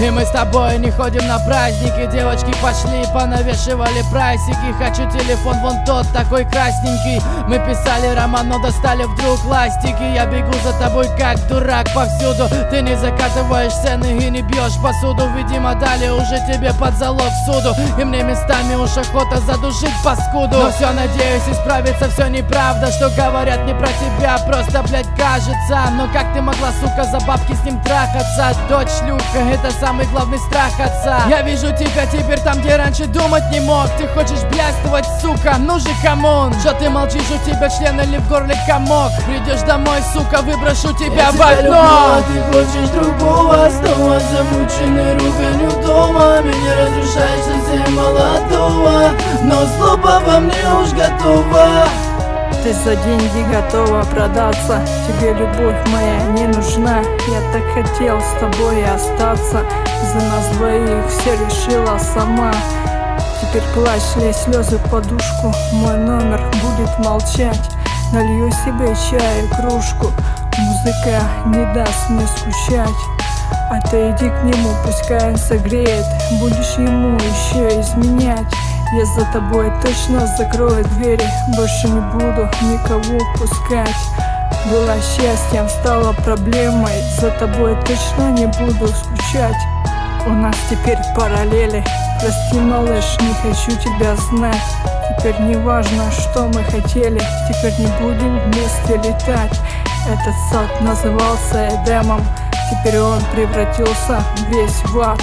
И мы с тобой не ходим на праздники. Девочки пошли, понавешивали прайсики. Хочу телефон вон тот, такой красненький. Мы писали роман, но достали вдруг ластики. Я бегу за тобой как дурак повсюду. Ты не закатываешь сцены и не бьешь посуду. Видимо дали уже тебе под залог суду. И мне местами уж охота задушить паскуду. Но все надеюсь исправиться, все неправда. Что говорят не про тебя, просто блять кажется. Но как ты могла, сука, за бабки с ним трахаться? Дочь шлюха, это самый главный страх отца. Я вижу тебя теперь там, где раньше думать не мог. Ты хочешь блядствовать, сука, ну же come on! Что ты молчишь, у тебя член или в горле комок? Придешь домой, сука, выброшу тебя Я в тебя люблю, окно а ты хочешь другого? Снова замученный руганью дома. Меня разрушаешь совсем молодого. Но злоба во мне уж готова Ты за деньги готова продаться? Тебе любовь моя не нужна. Я так хотел с тобой остаться. За нас двоих все решила сама. Теперь плачь, лей слезы в подушку. Мой номер будет молчать. Налью себе чаю кружку. Музыка не даст мне скучать. Отойди к нему, пускай он согреет. Будешь ему еще изменять Я за тобой точно закрою двери. Больше не буду никого пускать. Была счастьем, стала проблемой. За тобой точно не буду скучать. У нас теперь параллели. Прости, малыш, не хочу тебя знать. Теперь не важно, что мы хотели. Теперь не будем вместе летать. Этот сад назывался Эдемом. Теперь он превратился весь в ад